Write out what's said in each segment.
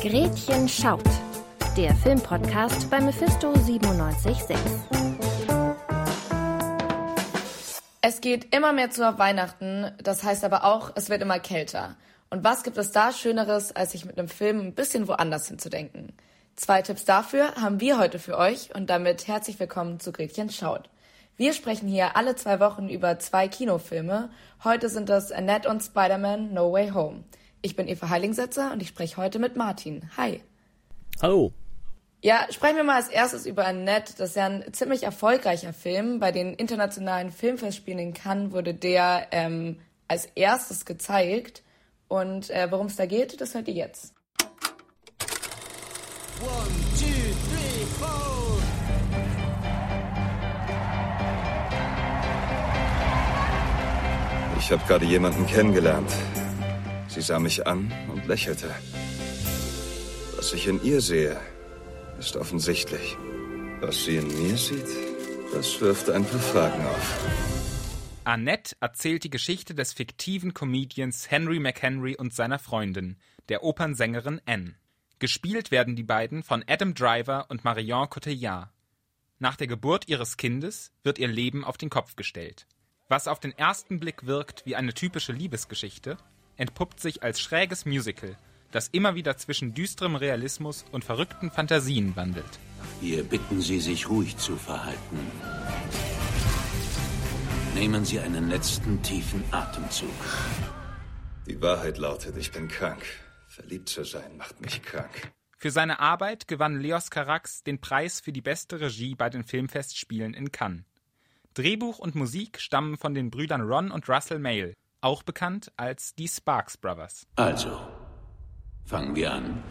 Gretchen schaut. Der Filmpodcast bei Mephisto 976. Es geht immer mehr zu Weihnachten, das heißt aber auch, es wird immer kälter. Und was gibt es da Schöneres, als sich mit einem Film ein bisschen woanders hinzudenken? Zwei Tipps dafür haben wir heute für euch und damit herzlich willkommen zu Gretchen schaut. Wir sprechen hier alle zwei Wochen über zwei Kinofilme. Heute sind das Annette und Spider-Man No Way Home. Ich bin Eva Heilingssetzer und ich spreche heute mit Martin. Hi. Hallo. Ja, sprechen wir mal als erstes über Annette. Das ist ja ein ziemlich erfolgreicher Film. Bei den internationalen Filmfestspielen in Cannes wurde der ähm, als erstes gezeigt. Und äh, worum es da geht, das hört ihr jetzt. One, two, three, four. Ich habe gerade jemanden kennengelernt. Sie sah mich an und lächelte. Was ich in ihr sehe, ist offensichtlich. Was sie in mir sieht, das wirft ein paar Fragen auf. Annette erzählt die Geschichte des fiktiven Comedians Henry McHenry und seiner Freundin, der Opernsängerin Anne. Gespielt werden die beiden von Adam Driver und Marion Cotillard. Nach der Geburt ihres Kindes wird ihr Leben auf den Kopf gestellt. Was auf den ersten Blick wirkt wie eine typische Liebesgeschichte, entpuppt sich als schräges Musical, das immer wieder zwischen düsterem Realismus und verrückten Fantasien wandelt. Wir bitten Sie, sich ruhig zu verhalten. Nehmen Sie einen letzten tiefen Atemzug. Die Wahrheit lautet, ich bin krank. Verliebt zu sein macht mich krank. Für seine Arbeit gewann Leos Carax den Preis für die beste Regie bei den Filmfestspielen in Cannes. Drehbuch und Musik stammen von den Brüdern Ron und Russell Mail, auch bekannt als die Sparks Brothers. Also, fangen wir an.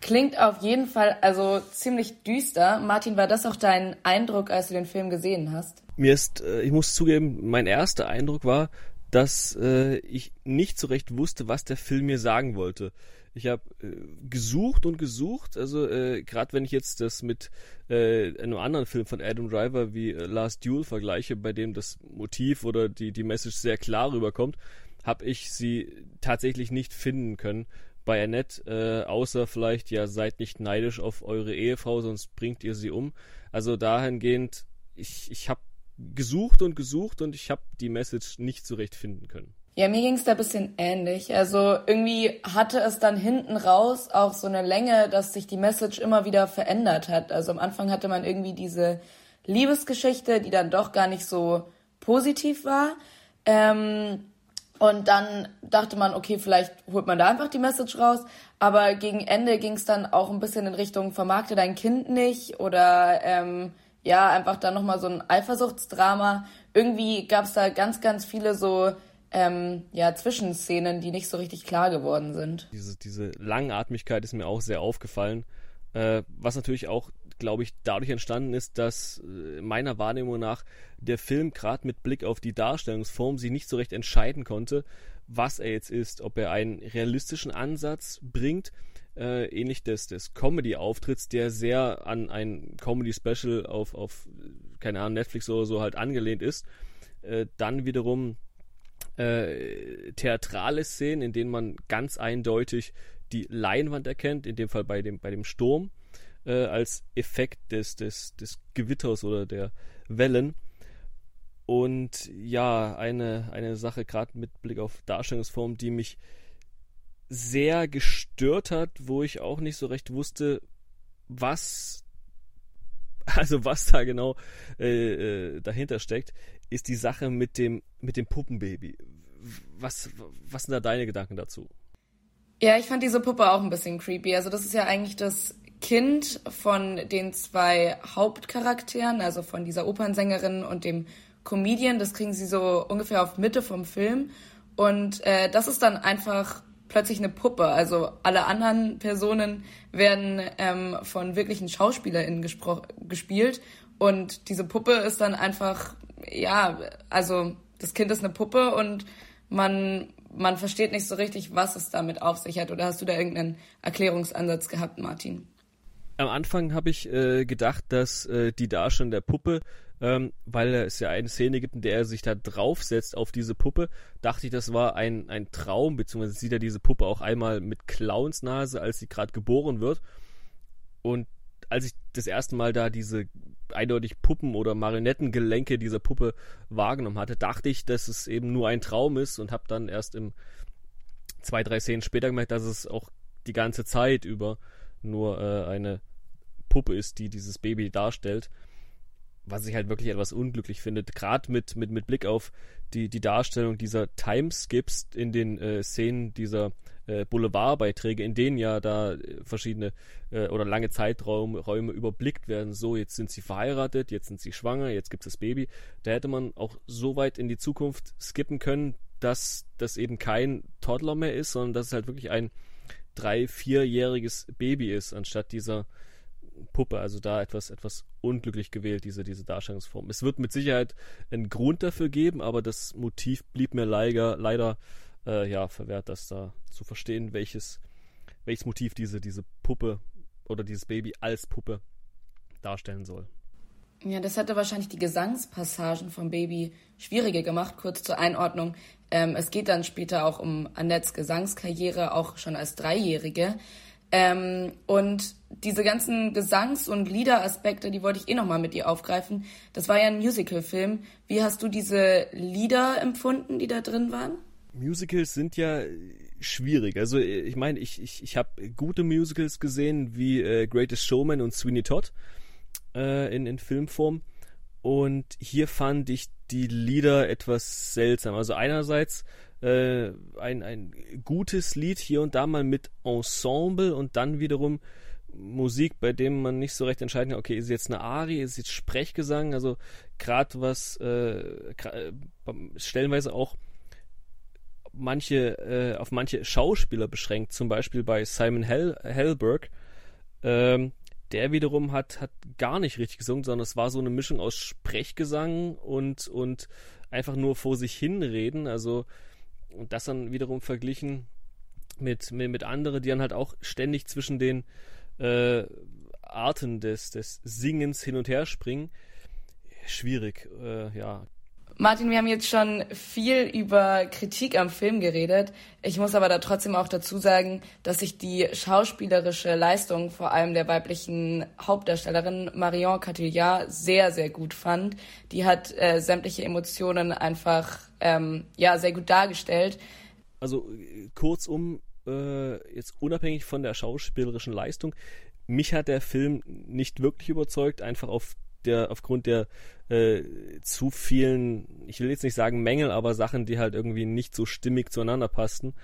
Klingt auf jeden Fall also ziemlich düster. Martin, war das auch dein Eindruck, als du den Film gesehen hast? Mir ist, äh, ich muss zugeben, mein erster Eindruck war, dass äh, ich nicht so recht wusste, was der Film mir sagen wollte. Ich habe äh, gesucht und gesucht, also äh, gerade wenn ich jetzt das mit äh, einem anderen Film von Adam Driver wie äh, Last Duel vergleiche, bei dem das Motiv oder die, die Message sehr klar rüberkommt, habe ich sie tatsächlich nicht finden können bei Annette, äh, außer vielleicht, ja, seid nicht neidisch auf eure Ehefrau, sonst bringt ihr sie um. Also dahingehend, ich, ich habe gesucht und gesucht und ich habe die Message nicht so recht finden können. Ja, mir ging es da ein bisschen ähnlich. Also irgendwie hatte es dann hinten raus auch so eine Länge, dass sich die Message immer wieder verändert hat. Also am Anfang hatte man irgendwie diese Liebesgeschichte, die dann doch gar nicht so positiv war. Ähm, und dann dachte man, okay, vielleicht holt man da einfach die Message raus. Aber gegen Ende ging es dann auch ein bisschen in Richtung vermarkte dein Kind nicht oder ähm, ja, einfach dann nochmal so ein Eifersuchtsdrama. Irgendwie gab es da ganz, ganz viele so ähm, ja, Zwischenszenen, die nicht so richtig klar geworden sind. Diese, diese Langatmigkeit ist mir auch sehr aufgefallen, äh, was natürlich auch, glaube ich, dadurch entstanden ist, dass äh, meiner Wahrnehmung nach der Film gerade mit Blick auf die Darstellungsform sich nicht so recht entscheiden konnte, was er jetzt ist, ob er einen realistischen Ansatz bringt, äh, ähnlich des, des Comedy-Auftritts, der sehr an ein Comedy-Special auf, auf, keine Ahnung, Netflix oder so halt angelehnt ist, äh, dann wiederum äh, theatrale Szenen, in denen man ganz eindeutig die Leinwand erkennt, in dem Fall bei dem, bei dem Sturm, äh, als Effekt des, des, des Gewitters oder der Wellen. Und ja, eine, eine Sache, gerade mit Blick auf Darstellungsform, die mich sehr gestört hat, wo ich auch nicht so recht wusste, was, also was da genau äh, äh, dahinter steckt, ist die Sache mit dem, mit dem Puppenbaby. Was, was sind da deine Gedanken dazu? Ja, ich fand diese Puppe auch ein bisschen creepy. Also das ist ja eigentlich das Kind von den zwei Hauptcharakteren, also von dieser Opernsängerin und dem Comedian. Das kriegen sie so ungefähr auf Mitte vom Film. Und äh, das ist dann einfach plötzlich eine Puppe. Also alle anderen Personen werden ähm, von wirklichen SchauspielerInnen gespielt. Und diese Puppe ist dann einfach ja, also das Kind ist eine Puppe und man, man versteht nicht so richtig, was es damit auf sich hat. Oder hast du da irgendeinen Erklärungsansatz gehabt, Martin? Am Anfang habe ich äh, gedacht, dass äh, die Darstellung der Puppe, ähm, weil es ja eine Szene gibt, in der er sich da draufsetzt auf diese Puppe, dachte ich, das war ein, ein Traum, beziehungsweise sieht er diese Puppe auch einmal mit Clownsnase, als sie gerade geboren wird. Und als ich das erste Mal da diese eindeutig Puppen- oder Marionettengelenke dieser Puppe wahrgenommen hatte, dachte ich, dass es eben nur ein Traum ist und habe dann erst im zwei, drei Szenen später gemerkt, dass es auch die ganze Zeit über nur äh, eine Puppe ist, die dieses Baby darstellt. Was ich halt wirklich etwas unglücklich finde, gerade mit, mit, mit Blick auf die, die Darstellung dieser Timeskips in den äh, Szenen dieser äh, Boulevardbeiträge, in denen ja da äh, verschiedene äh, oder lange Zeiträume Räume überblickt werden. So, jetzt sind sie verheiratet, jetzt sind sie schwanger, jetzt gibt es das Baby. Da hätte man auch so weit in die Zukunft skippen können, dass das eben kein Toddler mehr ist, sondern dass es halt wirklich ein drei-, vierjähriges Baby ist, anstatt dieser Puppe. Also da etwas, etwas unglücklich gewählt, diese, diese Darstellungsform. Es wird mit Sicherheit einen Grund dafür geben, aber das Motiv blieb mir leider, leider äh, ja, verwehrt, das da zu verstehen, welches, welches Motiv diese, diese Puppe oder dieses Baby als Puppe darstellen soll. Ja, das hätte wahrscheinlich die Gesangspassagen vom Baby schwieriger gemacht. Kurz zur Einordnung. Ähm, es geht dann später auch um Annettes Gesangskarriere, auch schon als Dreijährige. Ähm, und diese ganzen Gesangs- und Liederaspekte, die wollte ich eh nochmal mit dir aufgreifen. Das war ja ein Musical-Film. Wie hast du diese Lieder empfunden, die da drin waren? Musicals sind ja schwierig. Also ich meine, ich, ich, ich habe gute Musicals gesehen wie äh, Greatest Showman und Sweeney Todd äh, in, in Filmform. Und hier fand ich die Lieder etwas seltsam. Also einerseits äh, ein, ein gutes Lied hier und da mal mit Ensemble und dann wiederum Musik, bei dem man nicht so recht entscheiden kann, okay, ist jetzt eine Ari, ist jetzt Sprechgesang, also gerade was äh, äh stellenweise auch manche, äh, auf manche Schauspieler beschränkt, zum Beispiel bei Simon Hell, Hellberg. Ähm, der wiederum hat, hat gar nicht richtig gesungen, sondern es war so eine Mischung aus Sprechgesang und, und einfach nur vor sich hinreden. Also, und das dann wiederum verglichen mit, mit, mit anderen, die dann halt auch ständig zwischen den äh, Arten des, des Singens hin und her springen. Schwierig, äh, ja. Martin, wir haben jetzt schon viel über Kritik am Film geredet. Ich muss aber da trotzdem auch dazu sagen, dass ich die schauspielerische Leistung vor allem der weiblichen Hauptdarstellerin Marion Cotillard sehr, sehr gut fand. Die hat äh, sämtliche Emotionen einfach ähm, ja sehr gut dargestellt. Also kurzum, äh, jetzt unabhängig von der schauspielerischen Leistung, mich hat der Film nicht wirklich überzeugt, einfach auf der, aufgrund der äh, zu vielen, ich will jetzt nicht sagen Mängel, aber Sachen, die halt irgendwie nicht so stimmig zueinander passten.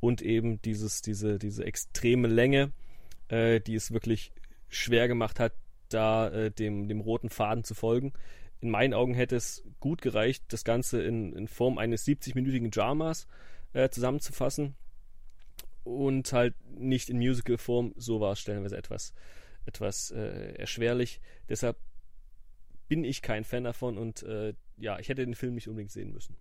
Und eben dieses, diese, diese extreme Länge, äh, die es wirklich schwer gemacht hat, da äh, dem, dem roten Faden zu folgen. In meinen Augen hätte es gut gereicht, das Ganze in, in Form eines 70-minütigen Dramas äh, zusammenzufassen und halt nicht in Musical-Form. So war es stellenweise etwas, etwas äh, erschwerlich. Deshalb bin ich kein Fan davon und äh, ja, ich hätte den Film nicht unbedingt sehen müssen.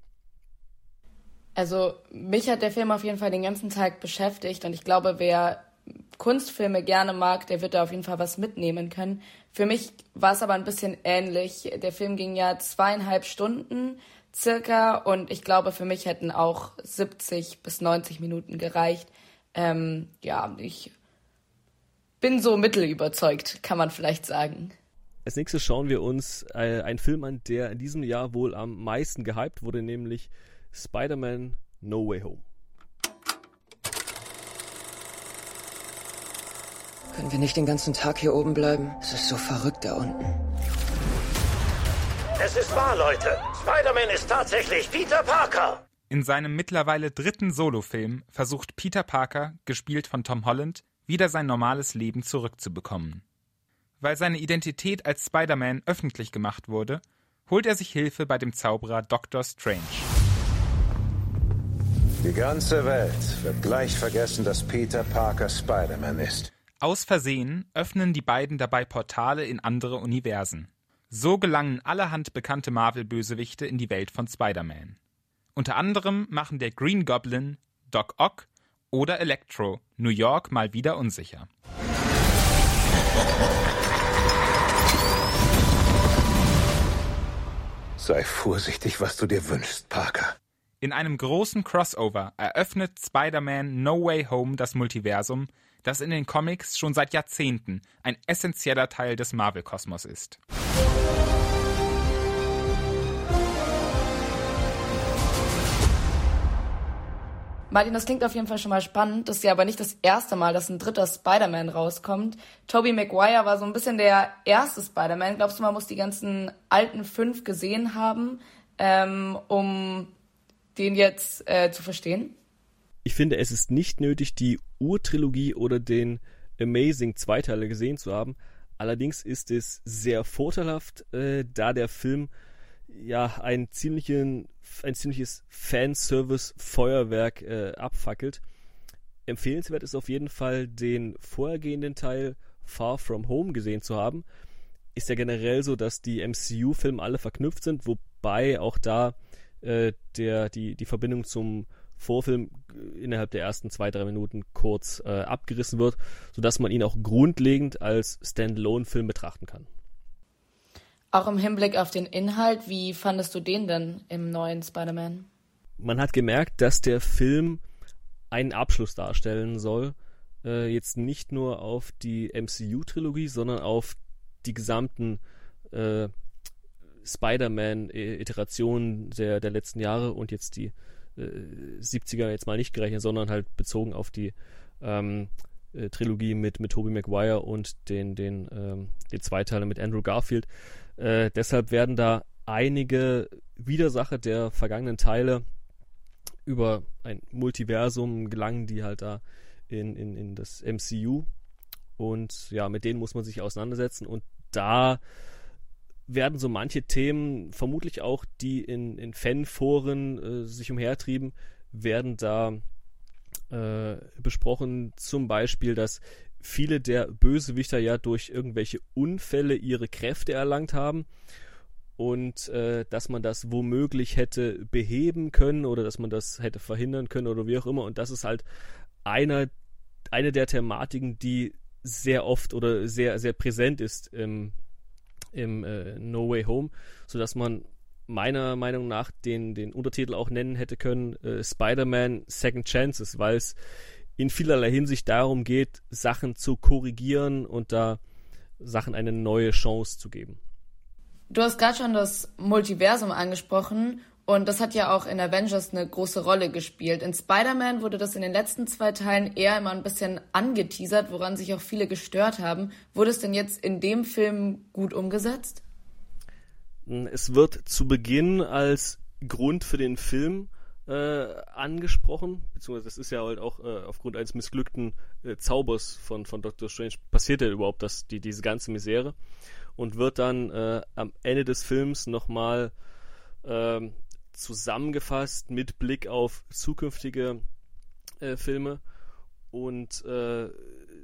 Also mich hat der Film auf jeden Fall den ganzen Tag beschäftigt und ich glaube, wer Kunstfilme gerne mag, der wird da auf jeden Fall was mitnehmen können. Für mich war es aber ein bisschen ähnlich. Der Film ging ja zweieinhalb Stunden circa und ich glaube, für mich hätten auch 70 bis 90 Minuten gereicht. Ähm, ja, ich bin so mittelüberzeugt, kann man vielleicht sagen. Als nächstes schauen wir uns äh, einen Film an, der in diesem Jahr wohl am meisten gehypt wurde, nämlich Spider-Man No Way Home. Können wir nicht den ganzen Tag hier oben bleiben? Es ist so verrückt da unten. Es ist wahr, Leute. Spider-Man ist tatsächlich Peter Parker. In seinem mittlerweile dritten Solofilm versucht Peter Parker, gespielt von Tom Holland, wieder sein normales Leben zurückzubekommen. Weil seine Identität als Spider-Man öffentlich gemacht wurde, holt er sich Hilfe bei dem Zauberer Doctor Strange. Die ganze Welt wird gleich vergessen, dass Peter Parker Spider-Man ist. Aus Versehen öffnen die beiden dabei Portale in andere Universen. So gelangen allerhand bekannte Marvel-Bösewichte in die Welt von Spider-Man. Unter anderem machen der Green Goblin, Doc Ock oder Electro New York mal wieder unsicher. Sei vorsichtig, was du dir wünschst, Parker. In einem großen Crossover eröffnet Spider-Man No Way Home das Multiversum, das in den Comics schon seit Jahrzehnten ein essentieller Teil des Marvel-Kosmos ist. Martin, das klingt auf jeden Fall schon mal spannend. Das ist ja aber nicht das erste Mal, dass ein dritter Spider-Man rauskommt. Tobey Maguire war so ein bisschen der erste Spider-Man. Glaubst du, man muss die ganzen alten fünf gesehen haben, ähm, um den jetzt äh, zu verstehen? Ich finde, es ist nicht nötig, die Urtrilogie oder den Amazing Zweiteiler gesehen zu haben. Allerdings ist es sehr vorteilhaft, äh, da der Film ja ein, ziemlichen, ein ziemliches Fanservice-Feuerwerk äh, abfackelt. Empfehlenswert ist auf jeden Fall, den vorhergehenden Teil Far From Home gesehen zu haben. Ist ja generell so, dass die MCU-Filme alle verknüpft sind, wobei auch da äh, der, die, die Verbindung zum Vorfilm innerhalb der ersten zwei, drei Minuten kurz äh, abgerissen wird, sodass man ihn auch grundlegend als Standalone-Film betrachten kann. Auch im Hinblick auf den Inhalt, wie fandest du den denn im neuen Spider-Man? Man hat gemerkt, dass der Film einen Abschluss darstellen soll. Äh, jetzt nicht nur auf die MCU-Trilogie, sondern auf die gesamten äh, Spider-Man-Iterationen der, der letzten Jahre und jetzt die äh, 70er jetzt mal nicht gerechnet, sondern halt bezogen auf die ähm, äh, Trilogie mit, mit Tobey Maguire und den, den, ähm, den Zweiteiler mit Andrew Garfield. Äh, deshalb werden da einige Widersacher der vergangenen Teile über ein Multiversum gelangen, die halt da in, in, in das MCU. Und ja, mit denen muss man sich auseinandersetzen. Und da werden so manche Themen, vermutlich auch die in, in Fanforen äh, sich umhertrieben, werden da äh, besprochen. Zum Beispiel, dass viele der Bösewichter ja durch irgendwelche Unfälle ihre Kräfte erlangt haben und äh, dass man das womöglich hätte beheben können oder dass man das hätte verhindern können oder wie auch immer. Und das ist halt einer, eine der Thematiken, die sehr oft oder sehr, sehr präsent ist im, im äh, No Way Home, sodass man meiner Meinung nach den, den Untertitel auch nennen hätte können, äh, Spider-Man Second Chances, weil es in vielerlei Hinsicht darum geht, Sachen zu korrigieren und da Sachen eine neue Chance zu geben. Du hast gerade schon das Multiversum angesprochen und das hat ja auch in Avengers eine große Rolle gespielt. In Spider-Man wurde das in den letzten zwei Teilen eher immer ein bisschen angeteasert, woran sich auch viele gestört haben. Wurde es denn jetzt in dem Film gut umgesetzt? Es wird zu Beginn als Grund für den Film äh, angesprochen, beziehungsweise das ist ja halt auch äh, aufgrund eines missglückten äh, Zaubers von, von Doctor Strange passiert ja überhaupt das, die, diese ganze Misere und wird dann äh, am Ende des Films nochmal ähm, zusammengefasst mit Blick auf zukünftige äh, Filme und äh,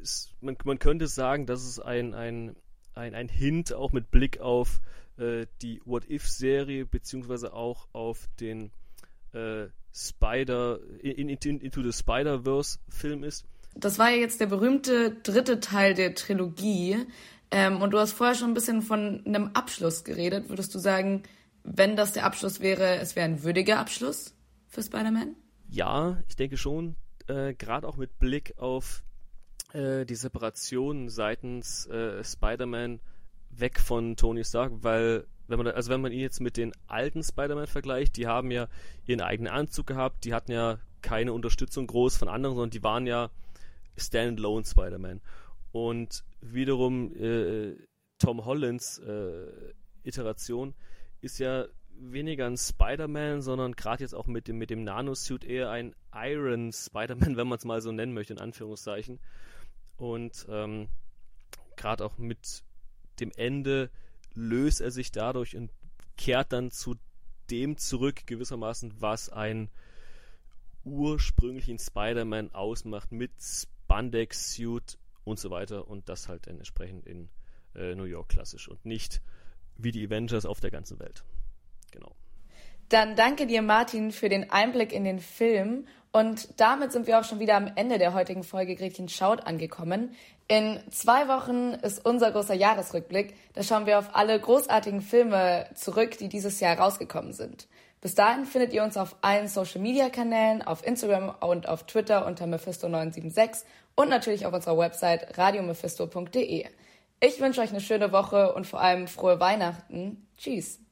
es, man, man könnte sagen, dass es ein, ein, ein, ein Hint auch mit Blick auf die What-If-Serie beziehungsweise auch auf den äh, Spider in, in, Into the Spider-Verse Film ist. Das war ja jetzt der berühmte dritte Teil der Trilogie. Ähm, und du hast vorher schon ein bisschen von einem Abschluss geredet. Würdest du sagen, wenn das der Abschluss wäre, es wäre ein würdiger Abschluss für Spider-Man? Ja, ich denke schon. Äh, Gerade auch mit Blick auf äh, die Separation seitens äh, Spider-Man weg von Tony Stark, weil wenn man, also wenn man ihn jetzt mit den alten Spider-Man vergleicht, die haben ja ihren eigenen Anzug gehabt, die hatten ja keine Unterstützung groß von anderen, sondern die waren ja Standalone Spider-Man. Und wiederum äh, Tom Hollands äh, Iteration ist ja weniger ein Spider-Man, sondern gerade jetzt auch mit dem, mit dem Nanosuit eher ein Iron Spider-Man, wenn man es mal so nennen möchte, in Anführungszeichen. Und ähm, gerade auch mit dem Ende löst er sich dadurch und kehrt dann zu dem zurück, gewissermaßen, was ein ursprünglichen Spider-Man ausmacht, mit Spandex-Suit und so weiter und das halt dann entsprechend in äh, New York klassisch und nicht wie die Avengers auf der ganzen Welt. Genau. Dann danke dir, Martin, für den Einblick in den Film. Und damit sind wir auch schon wieder am Ende der heutigen Folge Gretchen Schaut angekommen. In zwei Wochen ist unser großer Jahresrückblick. Da schauen wir auf alle großartigen Filme zurück, die dieses Jahr rausgekommen sind. Bis dahin findet ihr uns auf allen Social Media Kanälen, auf Instagram und auf Twitter unter Mephisto976 und natürlich auf unserer Website radiomephisto.de. Ich wünsche euch eine schöne Woche und vor allem frohe Weihnachten. Tschüss.